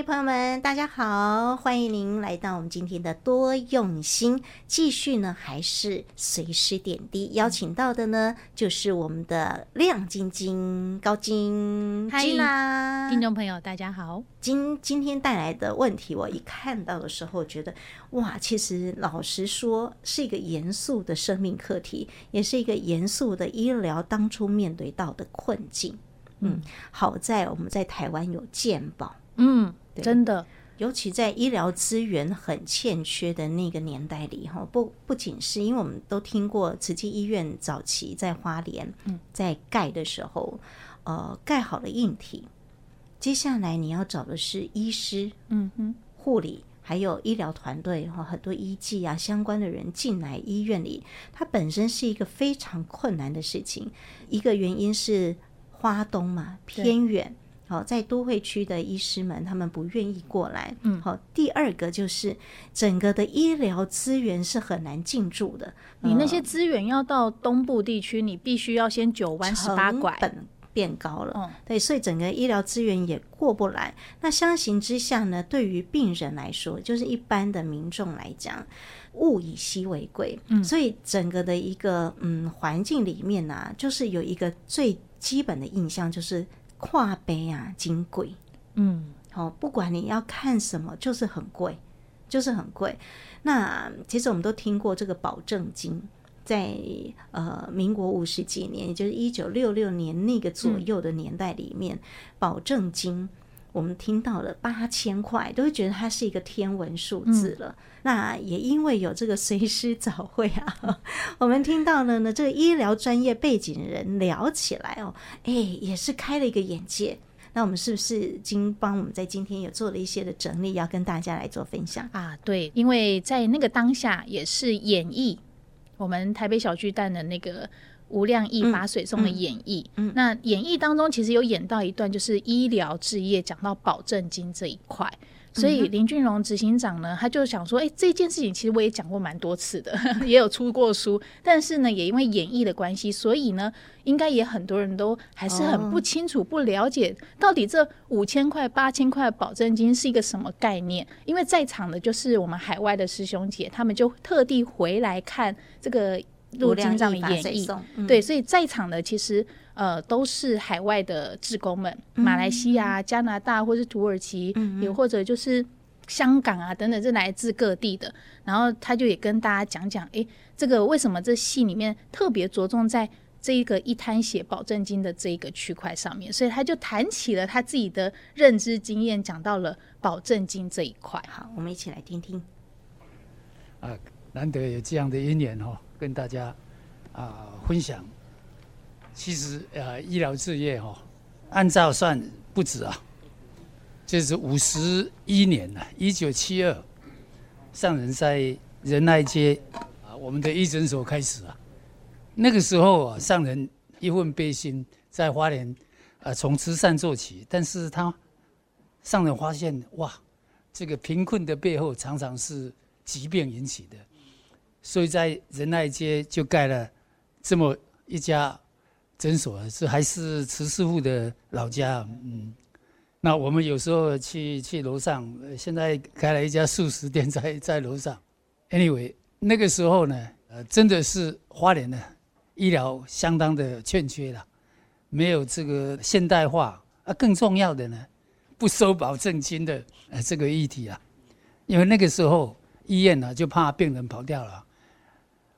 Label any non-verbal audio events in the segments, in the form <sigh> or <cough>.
嘿，朋友们，大家好，欢迎您来到我们今天的多用心。继续呢，还是随时点滴，邀请到的呢，就是我们的亮晶晶高晶。晶啦，听众朋友，大家好。今今天带来的问题，我一看到的时候，觉得哇，其实老实说，是一个严肃的生命课题，也是一个严肃的医疗当初面对到的困境。嗯，好在我们在台湾有健保。嗯，真的，尤其在医疗资源很欠缺的那个年代里，哈，不不仅是因为我们都听过慈济医院早期在花莲，在盖的时候，呃，盖好了硬体，接下来你要找的是医师，嗯哼，护理，还有医疗团队，哈，很多医技啊相关的人进来医院里，它本身是一个非常困难的事情。一个原因是花东嘛，偏远。好，在都会区的医师们，他们不愿意过来。嗯，好。第二个就是整个的医疗资源是很难进驻的。你那些资源要到东部地区，你必须要先九弯十八拐，成本变高了。嗯，对，所以整个医疗资源也过不来。那相形之下呢，对于病人来说，就是一般的民众来讲，物以稀为贵。嗯，所以整个的一个嗯环境里面呢、啊，就是有一个最基本的印象就是。跨杯啊，金贵，嗯，好，不管你要看什么，就是很贵，就是很贵。那其实我们都听过这个保证金，在呃民国五十几年，也就是一九六六年那个左右的年代里面，嗯、保证金我们听到了八千块，都会觉得它是一个天文数字了。嗯、那也因为有这个随师早会啊，<laughs> 我们听到了呢，这个医疗专业背景人聊起来哦，哎，也是开了一个眼界。那我们是不是经帮我们在今天有做了一些的整理，要跟大家来做分享啊？对，因为在那个当下也是演绎我们台北小巨蛋的那个。吴亮义把水松的演绎，嗯那演绎当中其实有演到一段，就是医疗置业讲到保证金这一块，所以林俊荣执行长呢，他就想说，哎、欸，这件事情其实我也讲过蛮多次的，<laughs> 也有出过书，但是呢，也因为演绎的关系，所以呢，应该也很多人都还是很不清楚、不了解到底这五千块、八千块保证金是一个什么概念。因为在场的就是我们海外的师兄姐，他们就特地回来看这个。陆金藏的演绎，嗯、对，所以在场的其实呃都是海外的志工们，嗯、马来西亚、加拿大或是土耳其，嗯、也或者就是香港啊等等，是来自各地的。然后他就也跟大家讲讲，哎，这个为什么这戏里面特别着重在这一个一滩血保证金的这一个区块上面，所以他就谈起了他自己的认知经验，讲到了保证金这一块。好，我们一起来听听。啊，难得有这样的姻缘哦。跟大家啊、分享，其实呃医疗事业哈，按照算不止啊，就是五十一年了，一九七二，上人在仁爱街啊，我们的医诊所开始啊，那个时候啊，上人一份悲心，在花莲啊从慈善做起，但是他上人发现哇，这个贫困的背后常常是疾病引起的。所以在仁爱街就盖了这么一家诊所，是还是慈师傅的老家。嗯，那我们有时候去去楼上，现在开了一家素食店在 <laughs> 在楼上。Anyway，那个时候呢，呃，真的是花莲的医疗相当的欠缺了，没有这个现代化啊，更重要的呢，不收保证金的呃这个议题啊，因为那个时候医院呢就怕病人跑掉了。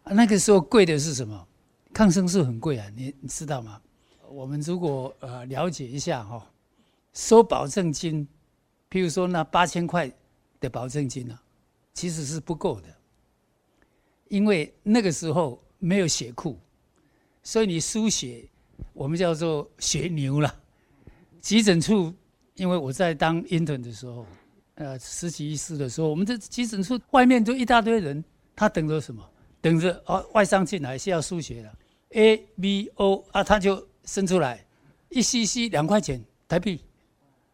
啊那个时候贵的是什么？抗生素很贵啊，你你知道吗？我们如果呃了解一下哈，收保证金，譬如说那八千块的保证金呢，其实是不够的，因为那个时候没有血库，所以你输血，我们叫做血牛了。急诊处，因为我在当 intern 的时候，呃，实习医师的时候，我们这急诊处外面都一大堆人，他等着什么？等着哦，外伤进来是要输血的，A、B、O 啊，他就生出来，一 CC 两块钱台币，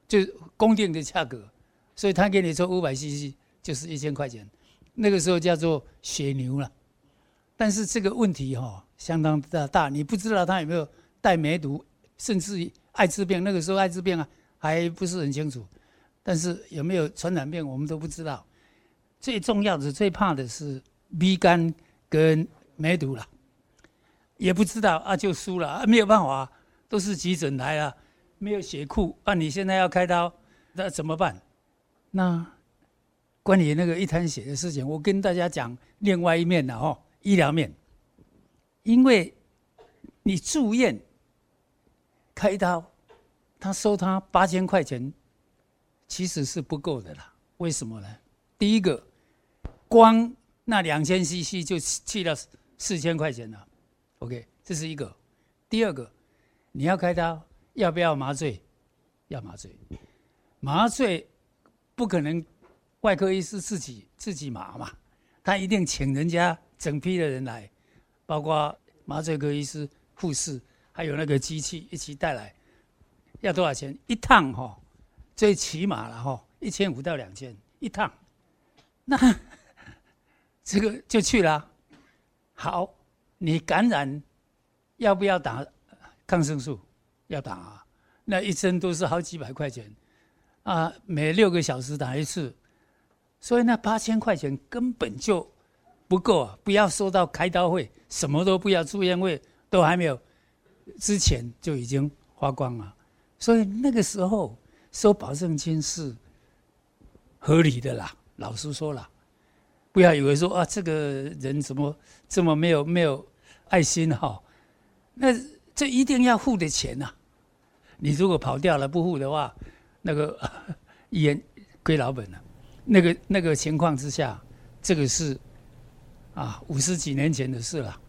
就公定的价格，所以他给你说五百 CC 就是一千块钱，那个时候叫做血牛了。但是这个问题哈、哦、相当的大，你不知道他有没有带梅毒，甚至于艾滋病，那个时候艾滋病啊还不是很清楚，但是有没有传染病我们都不知道。最重要的、最怕的是 B 肝跟梅毒了，也不知道啊，就输了啊，没有办法，都是急诊来了，没有血库啊，你现在要开刀，那怎么办？那关于那个一滩血的事情，我跟大家讲另外一面了哦，医疗面，因为你住院开刀，他收他八千块钱，其实是不够的啦。为什么呢？第一个。光那两千 CC 就去了四千块钱了，OK，这是一个。第二个，你要开刀，要不要麻醉？要麻醉。麻醉不可能外科医师自己自己麻嘛，他一定请人家整批的人来，包括麻醉科医师、护士，还有那个机器一起带来。要多少钱？一趟哈，最起码了哈，一千五到两千一趟。那。这个就去了，好，你感染要不要打抗生素？要打啊，那一针都是好几百块钱，啊，每六个小时打一次，所以那八千块钱根本就不够啊！不要说到开刀费，什么都不要，住院费都还没有，之前就已经花光了，所以那个时候收保证金是合理的啦，老实说了。不要以为说啊，这个人怎么这么没有没有爱心哈？那这一定要付的钱呐、啊！你如果跑掉了不付的话，那个医院亏老本了。那个那个情况之下，这个是啊五十几年前的事了。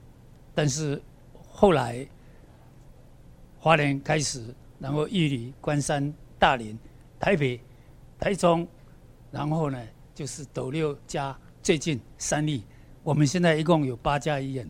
但是后来华联开始，然后玉里、关山、大林、台北、台中，然后呢就是斗六家。最近三例，我们现在一共有八家医院。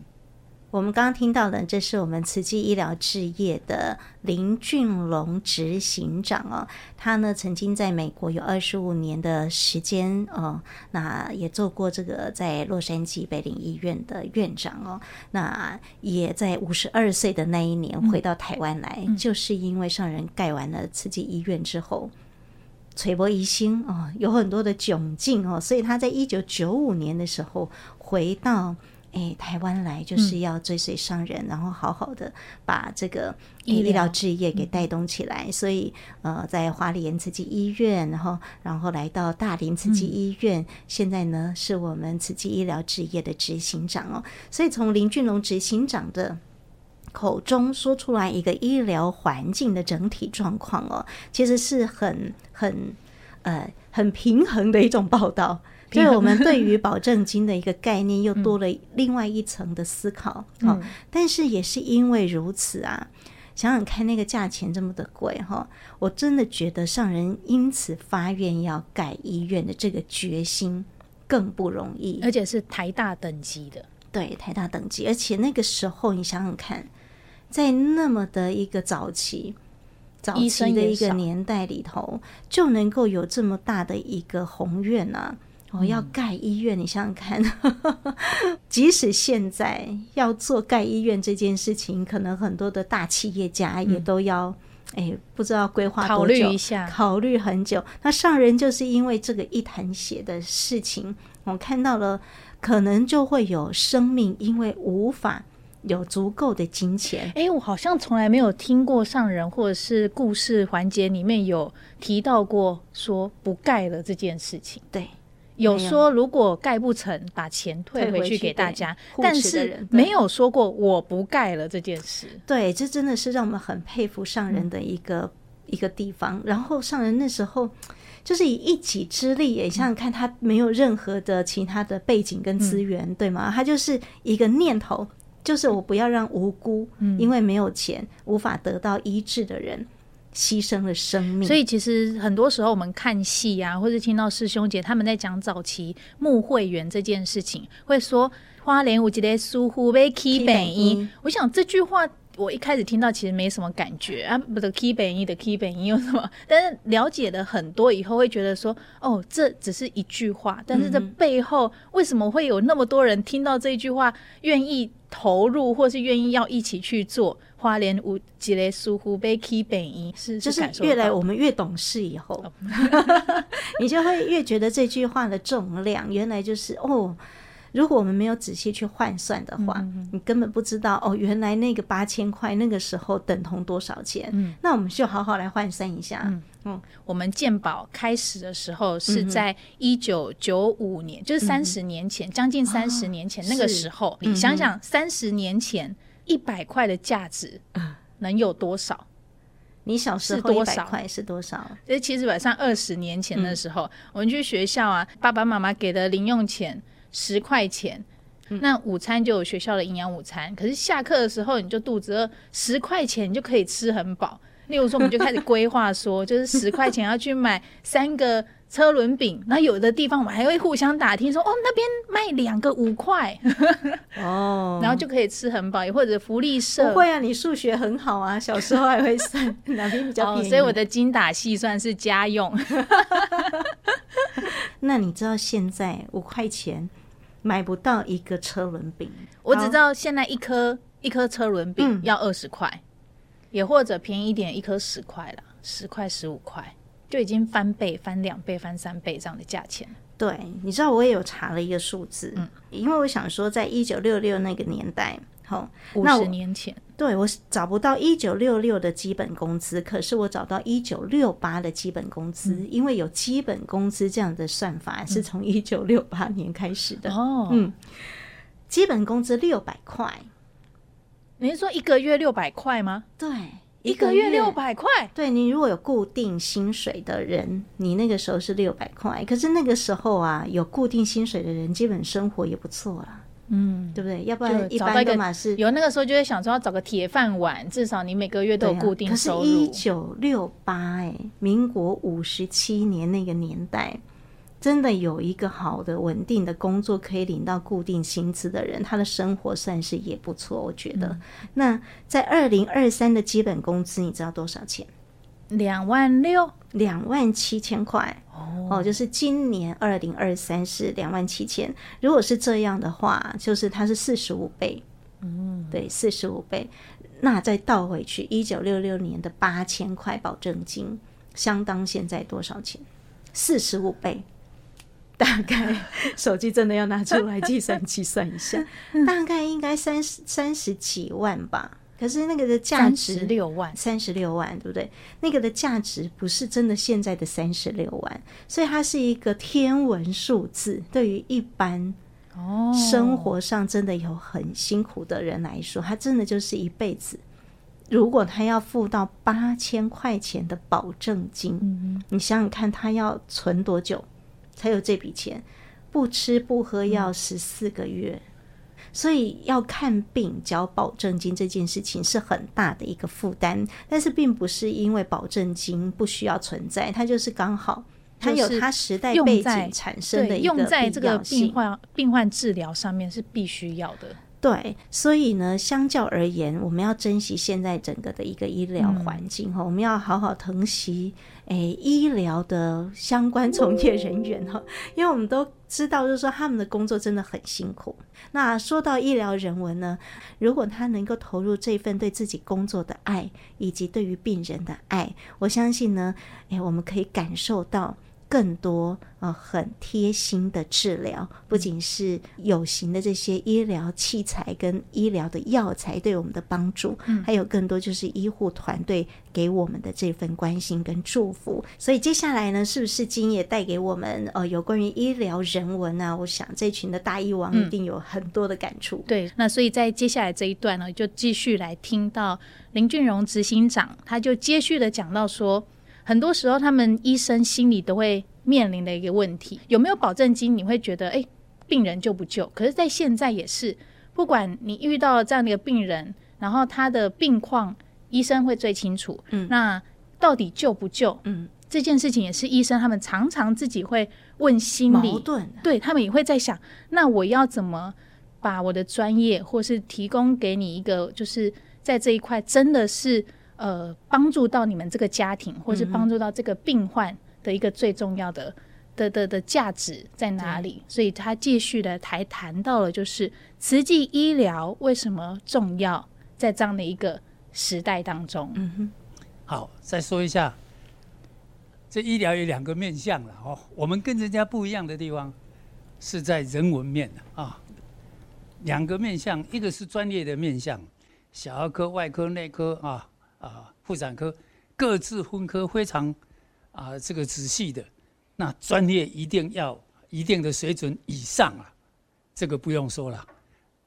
我们刚刚听到的，这是我们慈济医疗置业的林俊龙执行长哦。他呢曾经在美国有二十五年的时间哦，那也做过这个在洛杉矶北领医院的院长哦。那也在五十二岁的那一年回到台湾来，嗯、就是因为上人盖完了慈济医院之后。垂波一星哦，有很多的窘境哦，所以他在一九九五年的时候回到诶台湾来，就是要追随上人，嗯、然后好好的把这个医疗置业给带动起来。嗯、所以呃，在花莲慈济医院，然后然后来到大林慈济医院，嗯、现在呢是我们慈济医疗置业的执行长哦。所以从林俊龙执行长的。口中说出来一个医疗环境的整体状况哦，其实是很很呃很平衡的一种报道。所以我们对于保证金的一个概念又多了另外一层的思考。嗯，但是也是因为如此啊，想想看那个价钱这么的贵哈，我真的觉得上人因此发愿要盖医院的这个决心更不容易，而且是台大等级的。对，台大等级，而且那个时候你想想看。在那么的一个早期、早期的一个年代里头，就能够有这么大的一个宏愿啊！我、哦、要盖医院，嗯、你想想看，<laughs> 即使现在要做盖医院这件事情，可能很多的大企业家也都要，哎、嗯，不知道规划多久，考虑一下，考虑很久。那上人就是因为这个一潭血的事情，我看到了，可能就会有生命因为无法。有足够的金钱，哎、欸，我好像从来没有听过上人或者是故事环节里面有提到过说不盖了这件事情。对，有说如果盖不成，把钱退回去给大家，但是没有说过我不盖了这件事。对，这真的是让我们很佩服上人的一个、嗯、一个地方。然后上人那时候就是以一己之力，也想想看，他没有任何的其他的背景跟资源，嗯、对吗？他就是一个念头。就是我不要让无辜，因为没有钱无法得到医治的人牺牲了生命。所以其实很多时候我们看戏啊，或者听到师兄姐他们在讲早期募会员这件事情，会说花莲有一个疏忽被 key 本一。我想这句话。我一开始听到其实没什么感觉啊，不的 key 本一的 key 本一有什么？但是了解了很多以后，会觉得说，哦，这只是一句话，但是这背后为什么会有那么多人听到这一句话，愿意投入，或是愿意要一起去做？花莲五几类疏忽被 key 本意是，就是越来我们越懂事以后，<laughs> 你就会越觉得这句话的重量，原来就是哦。如果我们没有仔细去换算的话，嗯、你根本不知道哦，原来那个八千块那个时候等同多少钱。嗯，那我们就好好来换算一下。嗯，嗯我们健保开始的时候是在一九九五年，嗯、就是三十年前，嗯、将近三十年前那个时候，哦、你想想三十年前一百块的价值能有多少？你小时候一百块是多少？这其实晚上二十年前的时候，嗯、我们去学校啊，爸爸妈妈给的零用钱。十块钱，那午餐就有学校的营养午餐。可是下课的时候，你就肚子饿，十块钱你就可以吃很饱。例如说，我们就开始规划说，就是十块钱要去买三个车轮饼。那有的地方我们还会互相打听说，哦，那边卖两个五块，哦，然后就可以吃很饱。也或者福利社，不会啊，你数学很好啊，小时候还会算 <laughs> 哪边比较便宜，所以我的精打细算是家用。<laughs> 那你知道现在五块钱？买不到一个车轮饼，我只知道现在一颗一颗车轮饼要二十块，嗯、也或者便宜一点，一颗十块了，十块十五块就已经翻倍、翻两倍、翻三倍这样的价钱。对，你知道我也有查了一个数字，嗯，因为我想说，在一九六六那个年代。好，五十年前，对，我找不到一九六六的基本工资，可是我找到一九六八的基本工资，嗯、因为有基本工资这样的算法是从一九六八年开始的。哦，嗯，基本工资六百块，你是说一个月六百块吗？对，一个月六百块。对，你如果有固定薪水的人，你那个时候是六百块，可是那个时候啊，有固定薪水的人，基本生活也不错啊。嗯，对不对？要不然一般的嘛是有那个时候就会想说要找个铁饭碗，至少你每个月都有固定收入。啊、可是，一九六八，哎，民国五十七年那个年代，真的有一个好的稳定的工作可以领到固定薪资的人，他的生活算是也不错，我觉得。嗯、那在二零二三的基本工资，你知道多少钱？两万六，两万七千块哦，哦，就是今年二零二三是两万七千。如果是这样的话，就是它是四十五倍，嗯，对，四十五倍。那再倒回去，一九六六年的八千块保证金，相当现在多少钱？四十五倍，大概手机真的要拿出来计算 <laughs> 计算一下，大概应该三十三十几万吧。可是那个的价值三十六万，三十六万，对不对？那个的价值不是真的现在的三十六万，所以它是一个天文数字。对于一般哦生活上真的有很辛苦的人来说，他真的就是一辈子。如果他要付到八千块钱的保证金，嗯、你想想看，他要存多久才有这笔钱？不吃不喝要十四个月。嗯所以要看病交保证金这件事情是很大的一个负担，但是并不是因为保证金不需要存在，它就是刚好它有它时代背景产生的一个必要性，用在这个病患病患治疗上面是必须要的。对，所以呢，相较而言，我们要珍惜现在整个的一个医疗环境哈，嗯、我们要好好疼惜诶医疗的相关从业人员哈，因为我们都知道，就是说他们的工作真的很辛苦。那说到医疗人文呢，如果他能够投入这份对自己工作的爱，以及对于病人的爱，我相信呢，诶，我们可以感受到。更多呃很贴心的治疗，不仅是有形的这些医疗器材跟医疗的药材对我们的帮助，嗯，还有更多就是医护团队给我们的这份关心跟祝福。所以接下来呢，是不是今也带给我们呃有关于医疗人文呢？我想这群的大医王一定有很多的感触。嗯，对，那所以在接下来这一段呢，就继续来听到林俊荣执行长，他就接续的讲到说。很多时候，他们医生心里都会面临的一个问题：有没有保证金？你会觉得，哎，病人救不救？可是，在现在也是，不管你遇到这样的一个病人，然后他的病况，医生会最清楚。嗯，那到底救不救？嗯，这件事情也是医生他们常常自己会问心里矛盾，对他们也会在想：那我要怎么把我的专业，或是提供给你一个，就是在这一块真的是。呃，帮助到你们这个家庭，或是帮助到这个病患的一个最重要的、的的的价值在哪里？所以他继续的还谈到了，就是慈济医疗为什么重要，在这样的一个时代当中。嗯哼，好，再说一下，这医疗有两个面向了哦。我们跟人家不一样的地方是在人文面啊，两个面向，一个是专业的面向，小儿科、外科、内科啊啊，妇产科各自分科非常啊这个仔细的，那专业一定要一定的水准以上啊，这个不用说了。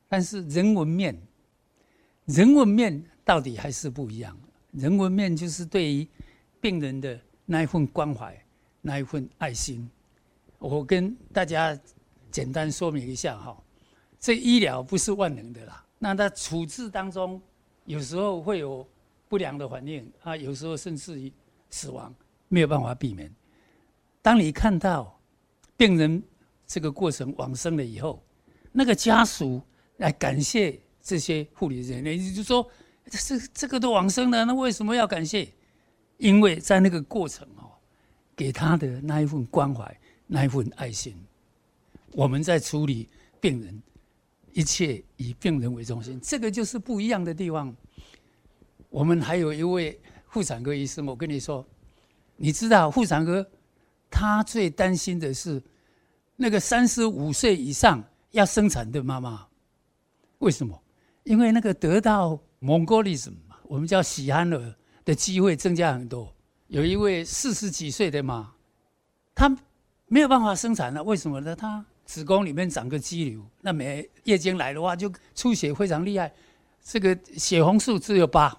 但是人文面，人文面到底还是不一样。人文面就是对于病人的那一份关怀，那一份爱心。我跟大家简单说明一下哈，这医疗不是万能的啦。那在处置当中，有时候会有不良的反应啊，有时候甚至于死亡，没有办法避免。当你看到病人这个过程往生了以后，那个家属。来感谢这些护理人员，就说，这这个都往生了，那为什么要感谢？因为在那个过程哦，给他的那一份关怀，那一份爱心，我们在处理病人，一切以病人为中心，这个就是不一样的地方。我们还有一位妇产科医生，我跟你说，你知道妇产科他最担心的是那个三十五岁以上要生产的妈妈。为什么？因为那个得到 Mongolism，我们叫喜憨儿的机会增加很多。有一位四十几岁的妈，她没有办法生产了，为什么呢？她子宫里面长个肌瘤，那每月经来的话就出血非常厉害，这个血红素只有八。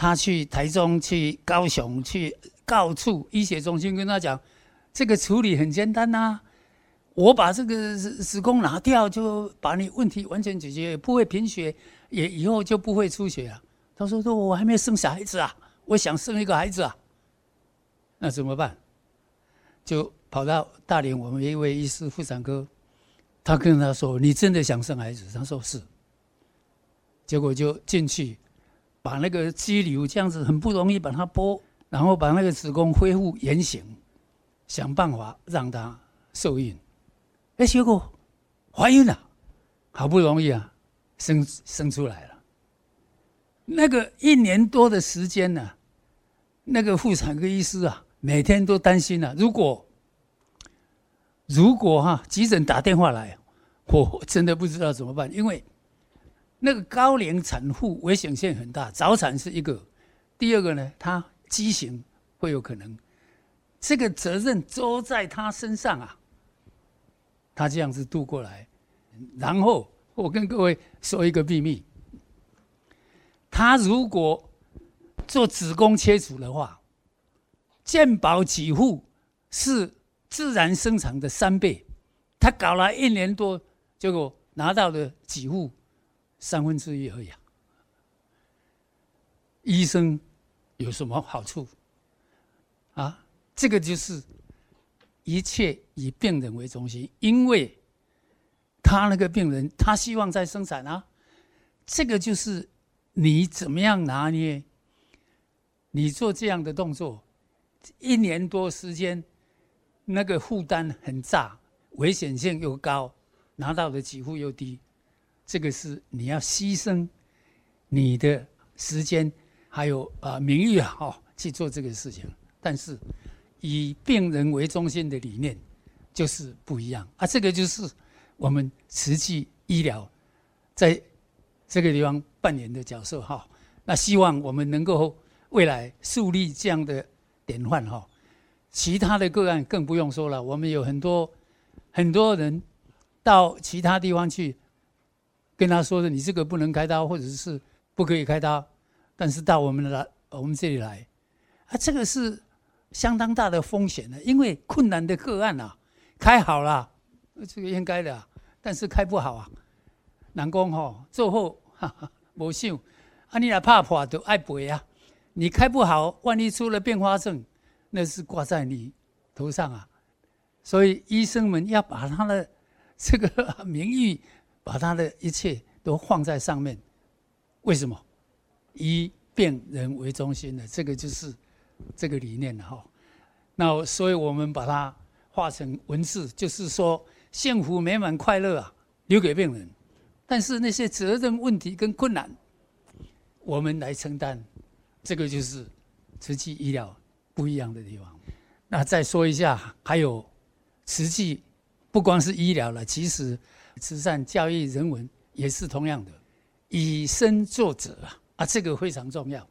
他去台中、去高雄、去高处医学中心跟他讲，这个处理很简单呐、我把这个子宫拿掉，就把你问题完全解决，不会贫血，也以后就不会出血了。他说：“说我还没有生小孩子啊，我想生一个孩子啊，那怎么办？”就跑到大连，我们一位医师妇产科，他跟他说：“你真的想生孩子？”他说：“是。”结果就进去，把那个肌瘤这样子很不容易把它剥，然后把那个子宫恢复原形，想办法让它受孕。哎，结果怀孕了，好不容易啊，生生出来了。那个一年多的时间呢、那个妇产科医师啊，每天都担心、啊。如果如果哈、急诊打电话来，我真的不知道怎么办，因为那个高龄产妇危险性很大，早产是一个，第二个呢，她畸形会有可能，这个责任都在她身上啊。他这样子度过来，然后我跟各位说一个秘密：他如果做子宫切除的话，健保给付是自然生产的三倍。他搞了一年多，结果拿到的给付三分之一而已啊。医生有什么好处？啊，这个就是。一切以病人为中心，因为他那个病人，他希望再生产啊。这个就是你怎么样拿捏？你做这样的动作，一年多时间，那个负担很大，危险性又高，拿到的几乎又低，这个是你要牺牲你的时间还有啊名誉啊，哦，去做这个事情，但是。以病人为中心的理念就是不一样啊！这个就是我们慈济医疗在这个地方扮演的角色哈。那希望我们能够未来树立这样的典范哈。其他的个案更不用说了，我们有很多很多人到其他地方去跟他说的，你这个不能开刀，或者是不可以开刀，但是到我们来我们这里来。啊，这个是。相当大的风险的，因为困难的个案啊，开好了，这个应该的，但是开不好啊，人讲吼，做后哈哈，<laughs> 无想，啊你若怕破都爱赔啊，你开不好，万一出了并发症，那是挂在你头上啊，所以医生们要把他的这个名誉，把他的一切都放在上面，为什么？以病人为中心的，这个就是。这个理念了哈，那所以我们把它化成文字，就是说幸福美满快乐啊，留给病人，但是那些责任问题跟困难，我们来承担，这个就是慈济医疗不一样的地方。那再说一下，还有实际不光是医疗了，其实慈善、教育、人文也是同样的，以身作则啊啊，这个非常重要。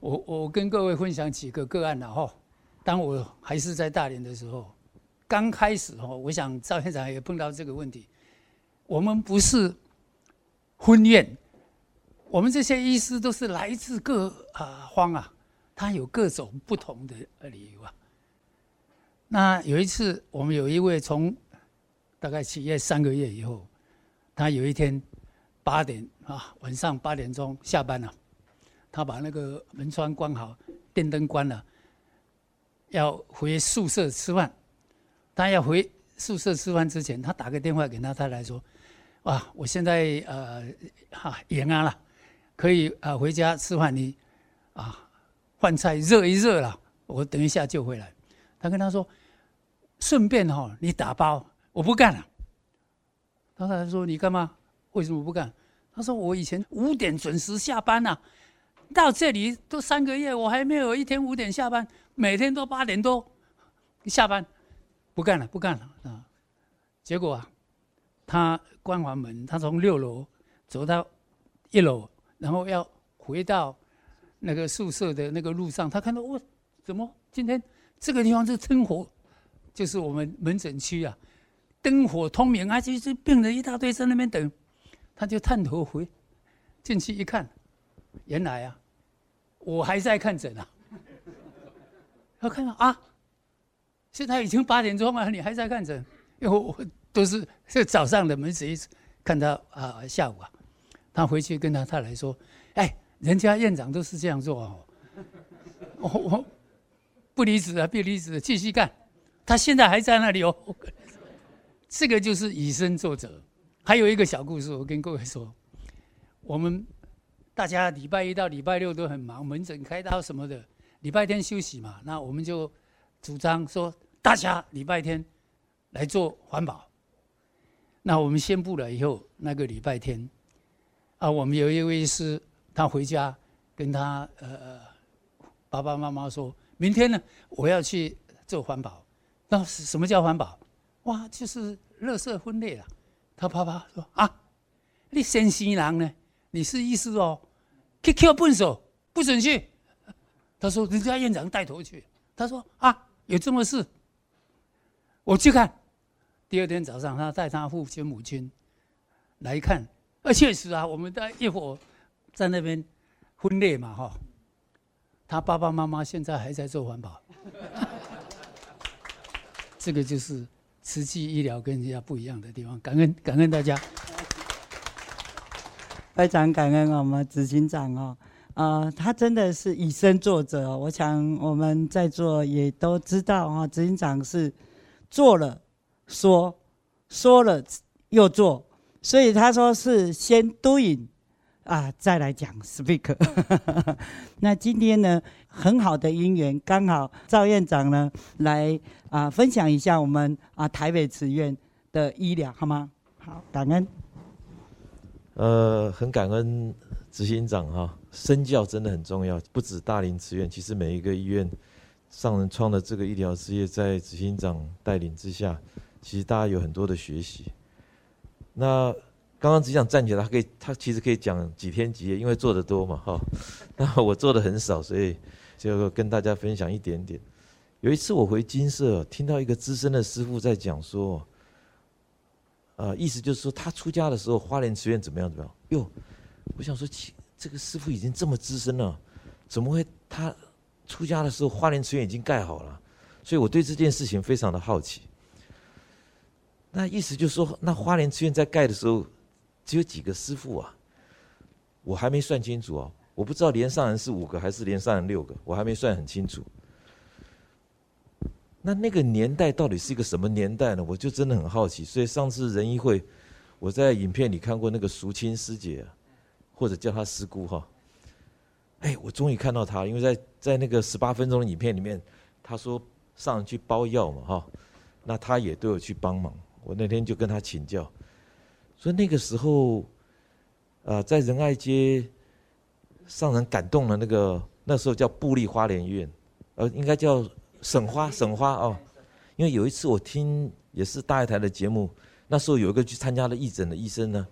我我跟各位分享几个个案了哈。当我还是在大连的时候，刚开始哈，我想赵院长也碰到这个问题。我们不是婚宴，我们这些医师都是来自各啊方啊，他有各种不同的理由啊。那有一次，我们有一位从大概企业三个月以后，他有一天八点啊，晚上八点钟下班了，他把那个门窗关好，电灯关了，要回宿舍吃饭。他要回宿舍吃饭之前，他打个电话给他太太说。啊，我现在呃哈延安了，可以啊回家吃饭。你啊饭菜热一热了，我等一下就回来。他跟他说，顺便哈、哦，你打包，我不干了。他他说你干嘛？为什么不干？他说我以前五点准时下班呐、到这里都三个月，我还没有一天五点下班，每天都八点多下班，不干了，不干了啊。结果啊。他关完门，他从六楼走到一楼，然后要回到那个宿舍的那个路上，他看到我怎么今天这个地方是灯火，就是我们门诊区啊，灯火通明啊，就是病人一大堆在那边等，他就探头回进去一看，原来啊，我还在看诊啊，<laughs> 他看到啊，现在已经八点钟了，你还在看诊，因为我。都是是早上的门诊，看到啊下午啊，他回去跟他太太说：“哎，人家院长都是这样做哦，我我不离职啊，不离职，继续干。他现在还在那里哦。这个就是以身作则。还有一个小故事，我跟各位说，我们大家礼拜一到礼拜六都很忙，门诊开刀什么的，礼拜天休息嘛，那我们就主张说，大家礼拜天来做环保。”那我们宣布了以后，那个礼拜天，啊，我们有一位是他回家跟他呃爸爸妈妈说，明天呢我要去做环保。那什么叫环保？哇，就是垃圾分类了。他爸爸说啊，你先生人呢？你是医师哦，去扣分数，不准去。他说人家院长带头去。他说啊，有这么事，我去看。第二天早上，他带他父亲、母亲来看，啊，确实啊，我们在一伙在那边分类嘛，哈。他爸爸妈妈现在还在做环保，<laughs> 这个就是慈济医疗跟人家不一样的地方。感恩感恩大家，<laughs> 非常感恩我们执行长哦，呃，他真的是以身作则。我想我们在座也都知道啊，执行长是做了。说说了又做，所以他说是先 doing 啊，再来讲 speak。<laughs> 那今天呢，很好的因缘，刚好赵院长呢来啊分享一下我们啊台北慈院的医疗，好吗？好，感恩。呃，很感恩执行长哈，身教真的很重要，不止大林慈院，其实每一个医院上人创的这个医疗事业，在执行长带领之下。其实大家有很多的学习。那刚刚只想站起来，他可以，他其实可以讲几天几夜，因为做的多嘛，哈。<laughs> 那我做的很少，所以就跟大家分享一点点。有一次我回金色，听到一个资深的师傅在讲说，呃，意思就是说他出家的时候，花莲慈院怎么样怎么样。哟，我想说，这个师傅已经这么资深了，怎么会他出家的时候，花莲慈院已经盖好了？所以我对这件事情非常的好奇。那意思就是说，那花莲慈院在盖的时候，只有几个师傅啊？我还没算清楚哦，我不知道连上人是五个还是连上人六个，我还没算很清楚。那那个年代到底是一个什么年代呢？我就真的很好奇。所以上次仁医会，我在影片里看过那个淑清师姐，或者叫她师姑哈。哎，我终于看到她，因为在在那个十八分钟的影片里面，她说上人去包药嘛哈，那她也都有去帮忙。我那天就跟他请教，所以那个时候，啊，在仁爱街上人感动了那个那时候叫布立花莲院，呃，应该叫省花省花哦，因为有一次我听也是大爱台的节目，那时候有一个去参加了义诊的医生呢，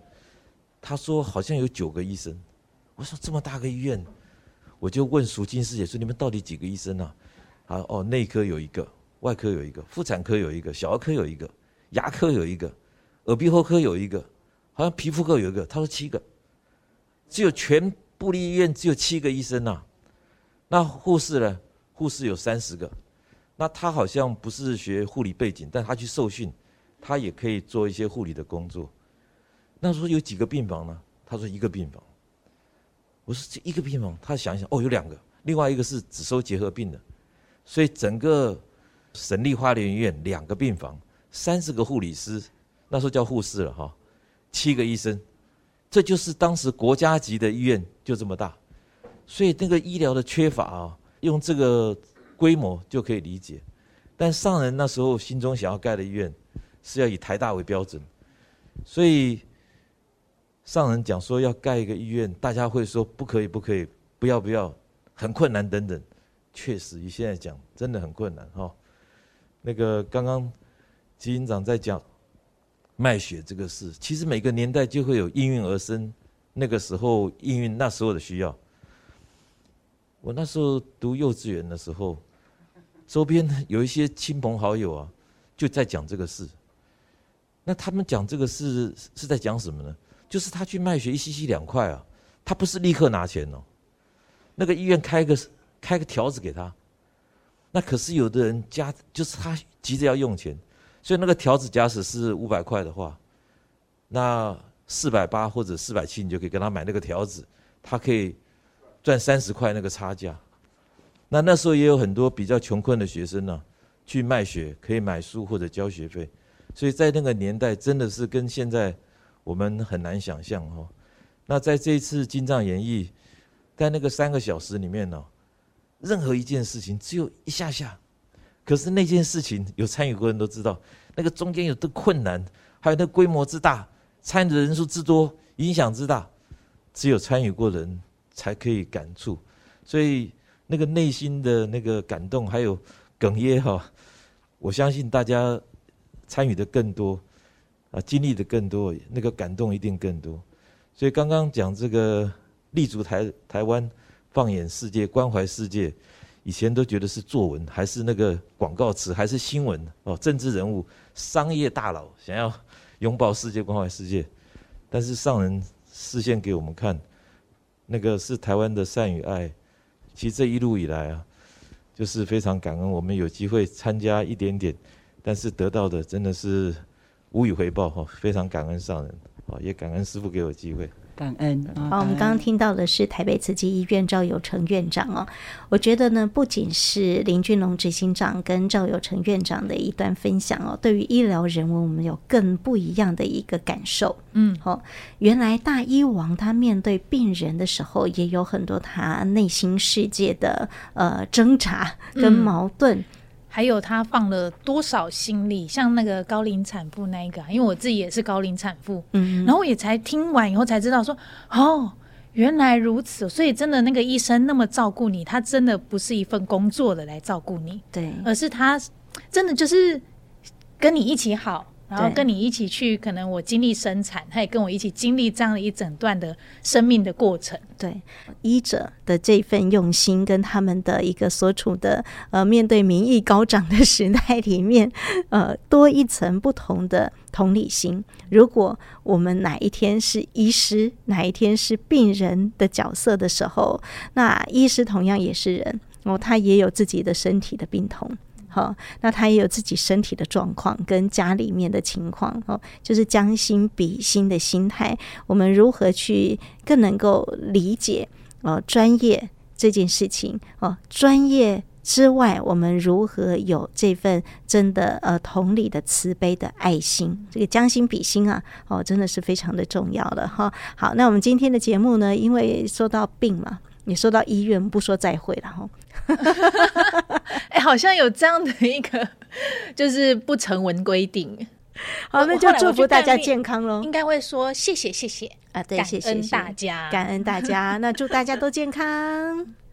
他说好像有九个医生，我说这么大个医院，我就问淑金师姐说你们到底几个医生呢？啊？啊哦，内科有一个，外科有一个，妇产科有一个，小儿科有一个，牙科有一个，耳鼻喉科有一个，<laughs> 好像皮肤科有一个，他说七个，只有全部的医院只有七个医生呐，那护士呢？护士有三十个，那他好像不是学护理背景，但他去受训，他也可以做一些护理的工作。那说有几个病房呢？他说一个病房。我说这一个病房，他想想，哦，有两个，另外一个是只收结核病的，所以整个省立花莲医院两个病房，三十个护理师，那时候叫护士了哈，七个医生，这就是当时国家级的医院就这么大，所以那个医疗的缺乏啊。用这个规模就可以理解，但上人那时候心中想要盖的医院是要以台大为标准，所以上人讲说要盖一个医院，大家会说不可以，不可以，不要，不要，很困难等等。确实，以现在讲真的很困难哈。那个刚刚执行长在讲卖血这个事，其实每个年代就会有应运而生，那个时候应运那时候的需要。我那时候读幼稚园的时候，周边有一些亲朋好友啊，就在讲这个事。那他们讲这个事是在讲什么呢？就是他去卖血一 cc 两块啊，他不是立刻拿钱哦。那个医院开个开个条子给他，那可是有的人家就是他急着要用钱，所以那个条子假使是五百块的话，那四百八或者四百七你就可以跟他买那个条子，他可以。赚三十块那个差价，那那时候也有很多比较穷困的学生呢、去卖血可以买书或者交学费，所以在那个年代真的是跟现在我们很难想象哈。那在这一次金藏演义，在那个三个小时里面呢、任何一件事情只有一下下，可是那件事情有参与过的人都知道，那个中间有的困难，还有那规模之大，参与的人数之多，影响之大，只有参与过的人。才可以感触，所以那个内心的那个感动，还有哽咽哈，我相信大家参与的更多，啊，经历的更多，那个感动一定更多。所以刚刚讲这个立足台台湾，放眼世界，关怀世界，以前都觉得是作文，还是那个广告词，还是新闻哦，政治人物、商业大佬想要拥抱世界，关怀世界，但是上人示现给我们看。那个是台湾的善与爱，其实这一路以来啊，就是非常感恩我们有机会参加一点点，但是得到的真的是无以回报哈，非常感恩上人，啊，也感恩师父给我机会。感恩。好，我们刚刚听到的是台北慈济医院赵有成院长哦。我觉得呢，不仅是林俊龙执行长跟赵有成院长的一段分享哦，对于医疗人文，我们有更不一样的一个感受。嗯，好，原来大医王他面对病人的时候，也有很多他内心世界的呃挣扎跟矛盾。嗯还有他放了多少心力，像那个高龄产妇那一个，因为我自己也是高龄产妇，嗯，然后也才听完以后才知道说，哦，原来如此，所以真的那个医生那么照顾你，他真的不是一份工作的来照顾你，对，而是他真的就是跟你一起好。然后跟你一起去，可能我经历生产，他也跟我一起经历这样的一整段的生命的过程。对，医者的这份用心，跟他们的一个所处的呃，面对民意高涨的时代里面，<laughs> 呃，多一层不同的同理心。如果我们哪一天是医师，哪一天是病人的角色的时候，那医师同样也是人哦，他也有自己的身体的病痛。好，那他也有自己身体的状况跟家里面的情况，哦，就是将心比心的心态，我们如何去更能够理解哦专业这件事情哦，专业之外，我们如何有这份真的呃同理的慈悲的爱心，这个将心比心啊，哦，真的是非常的重要的哈。好，那我们今天的节目呢，因为说到病嘛。你说到医院，不说再会了哈。<laughs> 哎、欸，好像有这样的一个，<laughs> 就是不成文规定。好，那就祝福大家健康喽。应该会说谢谢谢谢啊，对，谢谢大家，感恩大家。那祝大家都健康。<laughs>